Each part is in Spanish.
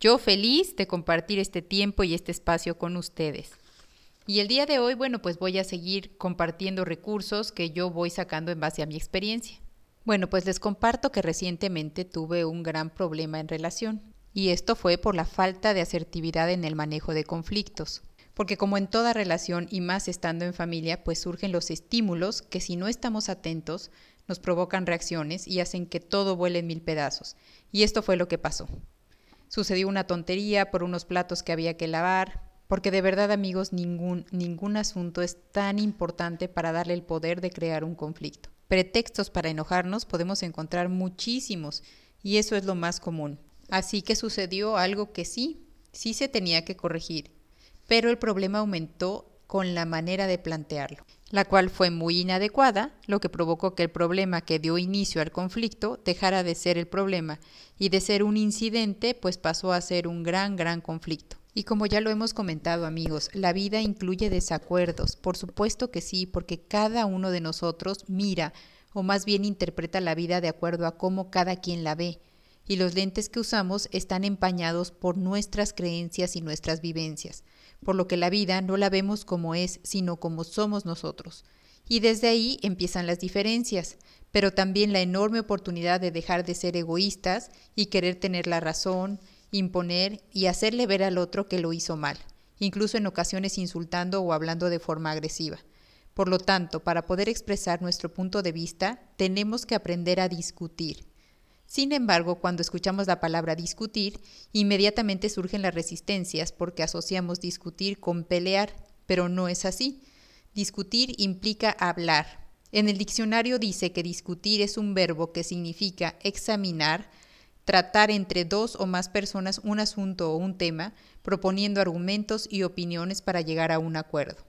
Yo feliz de compartir este tiempo y este espacio con ustedes. Y el día de hoy, bueno, pues voy a seguir compartiendo recursos que yo voy sacando en base a mi experiencia. Bueno, pues les comparto que recientemente tuve un gran problema en relación. Y esto fue por la falta de asertividad en el manejo de conflictos. Porque como en toda relación y más estando en familia, pues surgen los estímulos que si no estamos atentos nos provocan reacciones y hacen que todo vuele en mil pedazos. Y esto fue lo que pasó. Sucedió una tontería por unos platos que había que lavar, porque de verdad amigos ningún, ningún asunto es tan importante para darle el poder de crear un conflicto. Pretextos para enojarnos podemos encontrar muchísimos y eso es lo más común. Así que sucedió algo que sí, sí se tenía que corregir, pero el problema aumentó con la manera de plantearlo, la cual fue muy inadecuada, lo que provocó que el problema que dio inicio al conflicto dejara de ser el problema y de ser un incidente, pues pasó a ser un gran, gran conflicto. Y como ya lo hemos comentado amigos, la vida incluye desacuerdos, por supuesto que sí, porque cada uno de nosotros mira o más bien interpreta la vida de acuerdo a cómo cada quien la ve, y los lentes que usamos están empañados por nuestras creencias y nuestras vivencias por lo que la vida no la vemos como es, sino como somos nosotros. Y desde ahí empiezan las diferencias, pero también la enorme oportunidad de dejar de ser egoístas y querer tener la razón, imponer y hacerle ver al otro que lo hizo mal, incluso en ocasiones insultando o hablando de forma agresiva. Por lo tanto, para poder expresar nuestro punto de vista, tenemos que aprender a discutir, sin embargo, cuando escuchamos la palabra discutir, inmediatamente surgen las resistencias porque asociamos discutir con pelear, pero no es así. Discutir implica hablar. En el diccionario dice que discutir es un verbo que significa examinar, tratar entre dos o más personas un asunto o un tema, proponiendo argumentos y opiniones para llegar a un acuerdo.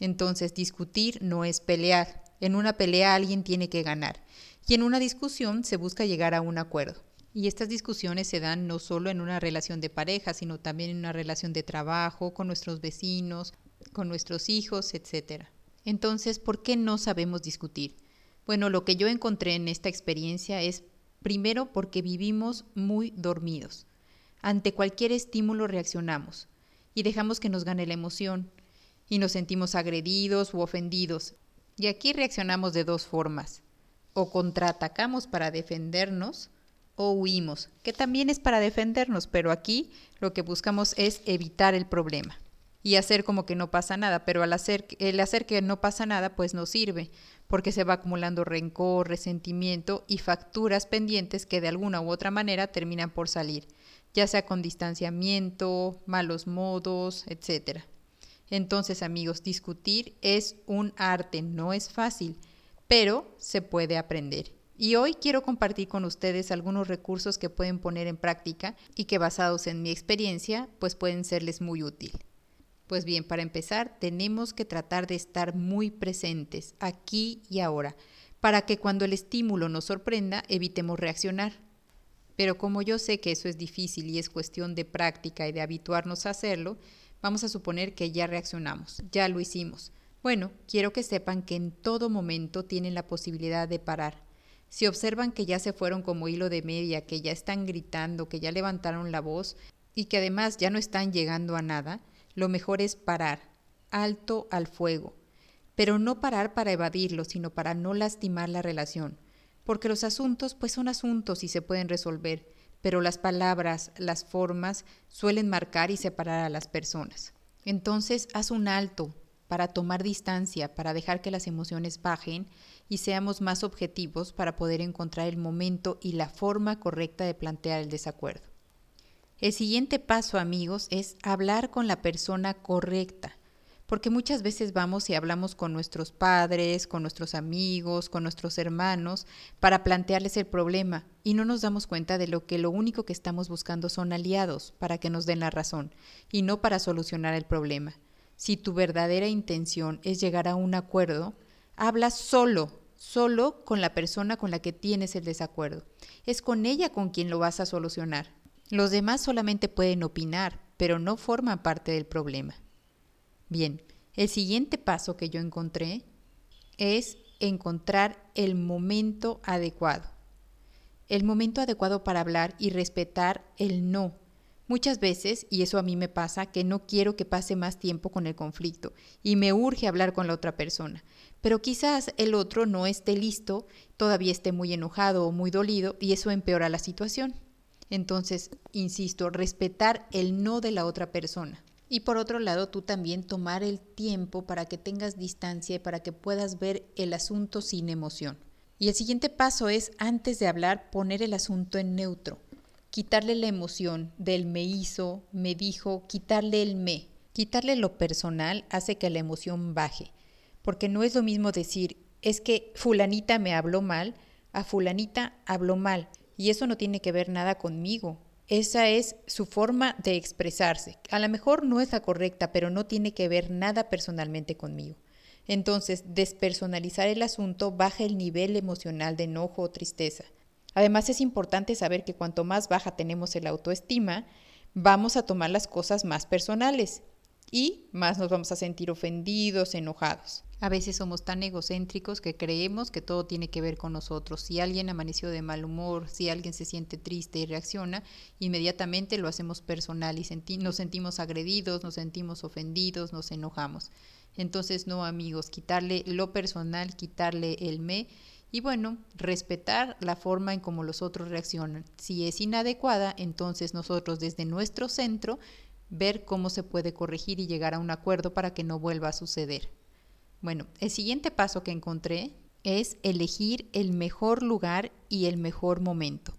Entonces, discutir no es pelear. En una pelea alguien tiene que ganar y en una discusión se busca llegar a un acuerdo. Y estas discusiones se dan no solo en una relación de pareja, sino también en una relación de trabajo, con nuestros vecinos, con nuestros hijos, etc. Entonces, ¿por qué no sabemos discutir? Bueno, lo que yo encontré en esta experiencia es, primero, porque vivimos muy dormidos. Ante cualquier estímulo reaccionamos y dejamos que nos gane la emoción y nos sentimos agredidos u ofendidos. Y aquí reaccionamos de dos formas o contraatacamos para defendernos o huimos, que también es para defendernos, pero aquí lo que buscamos es evitar el problema y hacer como que no pasa nada, pero al hacer el hacer que no pasa nada pues no sirve, porque se va acumulando rencor, resentimiento y facturas pendientes que de alguna u otra manera terminan por salir, ya sea con distanciamiento, malos modos, etcétera. Entonces, amigos, discutir es un arte, no es fácil pero se puede aprender. Y hoy quiero compartir con ustedes algunos recursos que pueden poner en práctica y que basados en mi experiencia, pues pueden serles muy útil. Pues bien, para empezar, tenemos que tratar de estar muy presentes aquí y ahora, para que cuando el estímulo nos sorprenda, evitemos reaccionar. Pero como yo sé que eso es difícil y es cuestión de práctica y de habituarnos a hacerlo, vamos a suponer que ya reaccionamos, ya lo hicimos. Bueno, quiero que sepan que en todo momento tienen la posibilidad de parar. Si observan que ya se fueron como hilo de media, que ya están gritando, que ya levantaron la voz y que además ya no están llegando a nada, lo mejor es parar, alto al fuego. Pero no parar para evadirlo, sino para no lastimar la relación. Porque los asuntos pues son asuntos y se pueden resolver, pero las palabras, las formas suelen marcar y separar a las personas. Entonces haz un alto, para tomar distancia, para dejar que las emociones bajen y seamos más objetivos para poder encontrar el momento y la forma correcta de plantear el desacuerdo. El siguiente paso, amigos, es hablar con la persona correcta, porque muchas veces vamos y hablamos con nuestros padres, con nuestros amigos, con nuestros hermanos, para plantearles el problema y no nos damos cuenta de lo que lo único que estamos buscando son aliados para que nos den la razón y no para solucionar el problema. Si tu verdadera intención es llegar a un acuerdo, habla solo, solo con la persona con la que tienes el desacuerdo. Es con ella con quien lo vas a solucionar. Los demás solamente pueden opinar, pero no forman parte del problema. Bien, el siguiente paso que yo encontré es encontrar el momento adecuado. El momento adecuado para hablar y respetar el no. Muchas veces, y eso a mí me pasa, que no quiero que pase más tiempo con el conflicto y me urge hablar con la otra persona. Pero quizás el otro no esté listo, todavía esté muy enojado o muy dolido y eso empeora la situación. Entonces, insisto, respetar el no de la otra persona. Y por otro lado, tú también tomar el tiempo para que tengas distancia y para que puedas ver el asunto sin emoción. Y el siguiente paso es, antes de hablar, poner el asunto en neutro. Quitarle la emoción del me hizo, me dijo, quitarle el me. Quitarle lo personal hace que la emoción baje. Porque no es lo mismo decir, es que fulanita me habló mal, a fulanita habló mal. Y eso no tiene que ver nada conmigo. Esa es su forma de expresarse. A lo mejor no es la correcta, pero no tiene que ver nada personalmente conmigo. Entonces, despersonalizar el asunto baja el nivel emocional de enojo o tristeza. Además, es importante saber que cuanto más baja tenemos el autoestima, vamos a tomar las cosas más personales y más nos vamos a sentir ofendidos, enojados. A veces somos tan egocéntricos que creemos que todo tiene que ver con nosotros. Si alguien amaneció de mal humor, si alguien se siente triste y reacciona, inmediatamente lo hacemos personal y nos sentimos agredidos, nos sentimos ofendidos, nos enojamos. Entonces, no amigos, quitarle lo personal, quitarle el me y bueno, respetar la forma en cómo los otros reaccionan. Si es inadecuada, entonces nosotros desde nuestro centro ver cómo se puede corregir y llegar a un acuerdo para que no vuelva a suceder. Bueno, el siguiente paso que encontré es elegir el mejor lugar y el mejor momento.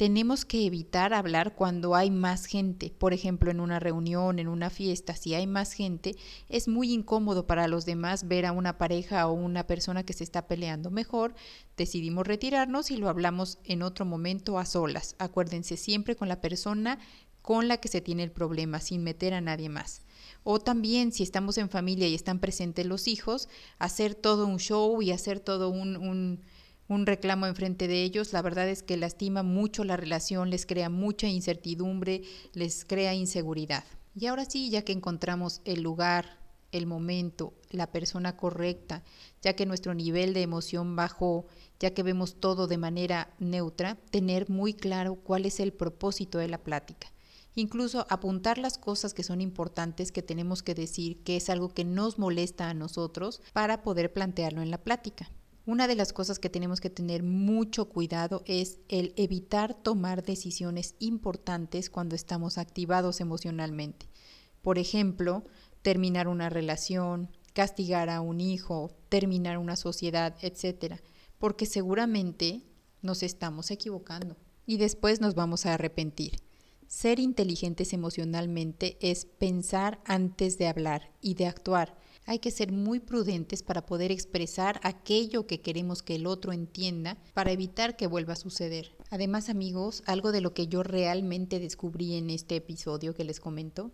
Tenemos que evitar hablar cuando hay más gente, por ejemplo, en una reunión, en una fiesta, si hay más gente, es muy incómodo para los demás ver a una pareja o una persona que se está peleando. Mejor decidimos retirarnos y lo hablamos en otro momento a solas. Acuérdense siempre con la persona con la que se tiene el problema, sin meter a nadie más. O también, si estamos en familia y están presentes los hijos, hacer todo un show y hacer todo un, un, un reclamo enfrente de ellos, la verdad es que lastima mucho la relación, les crea mucha incertidumbre, les crea inseguridad. Y ahora sí, ya que encontramos el lugar, el momento, la persona correcta, ya que nuestro nivel de emoción bajó, ya que vemos todo de manera neutra, tener muy claro cuál es el propósito de la plática incluso apuntar las cosas que son importantes que tenemos que decir, que es algo que nos molesta a nosotros para poder plantearlo en la plática. Una de las cosas que tenemos que tener mucho cuidado es el evitar tomar decisiones importantes cuando estamos activados emocionalmente. Por ejemplo, terminar una relación, castigar a un hijo, terminar una sociedad, etc. Porque seguramente nos estamos equivocando y después nos vamos a arrepentir. Ser inteligentes emocionalmente es pensar antes de hablar y de actuar. Hay que ser muy prudentes para poder expresar aquello que queremos que el otro entienda para evitar que vuelva a suceder. Además, amigos, algo de lo que yo realmente descubrí en este episodio que les comento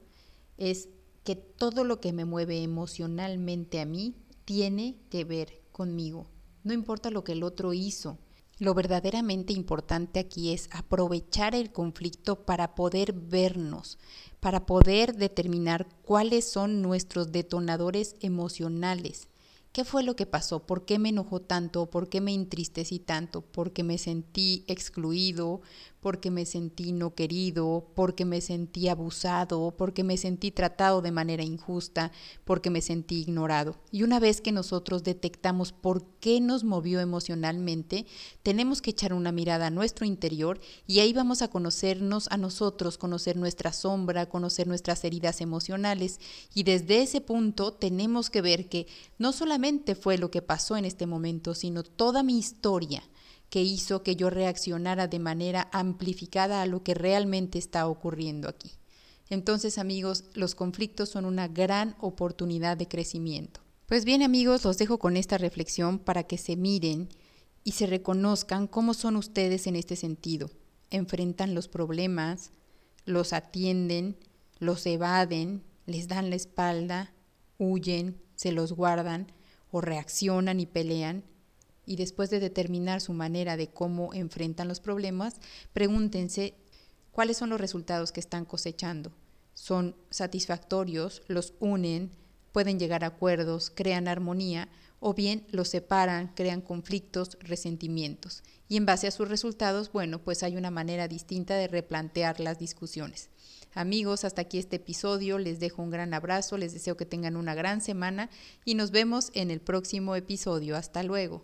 es que todo lo que me mueve emocionalmente a mí tiene que ver conmigo. No importa lo que el otro hizo, lo verdaderamente importante aquí es aprovechar el conflicto para poder vernos, para poder determinar cuáles son nuestros detonadores emocionales. ¿Qué fue lo que pasó? ¿Por qué me enojó tanto? ¿Por qué me entristecí tanto? ¿Porque me sentí excluido? Porque me sentí no querido, porque me sentí abusado, porque me sentí tratado de manera injusta, porque me sentí ignorado. Y una vez que nosotros detectamos por qué nos movió emocionalmente, tenemos que echar una mirada a nuestro interior y ahí vamos a conocernos a nosotros, conocer nuestra sombra, conocer nuestras heridas emocionales y desde ese punto tenemos que ver que no solamente fue lo que pasó en este momento, sino toda mi historia que hizo que yo reaccionara de manera amplificada a lo que realmente está ocurriendo aquí. Entonces, amigos, los conflictos son una gran oportunidad de crecimiento. Pues bien, amigos, los dejo con esta reflexión para que se miren y se reconozcan cómo son ustedes en este sentido. Enfrentan los problemas, los atienden, los evaden, les dan la espalda huyen, se los guardan o reaccionan y pelean, y después de determinar su manera de cómo enfrentan los problemas, pregúntense cuáles son los resultados que están cosechando. ¿Son satisfactorios? ¿Los unen? ¿Pueden llegar a acuerdos? ¿Crean armonía? o bien los separan, crean conflictos, resentimientos. Y en base a sus resultados, bueno, pues hay una manera distinta de replantear las discusiones. Amigos, hasta aquí este episodio, les dejo un gran abrazo, les deseo que tengan una gran semana y nos vemos en el próximo episodio. Hasta luego.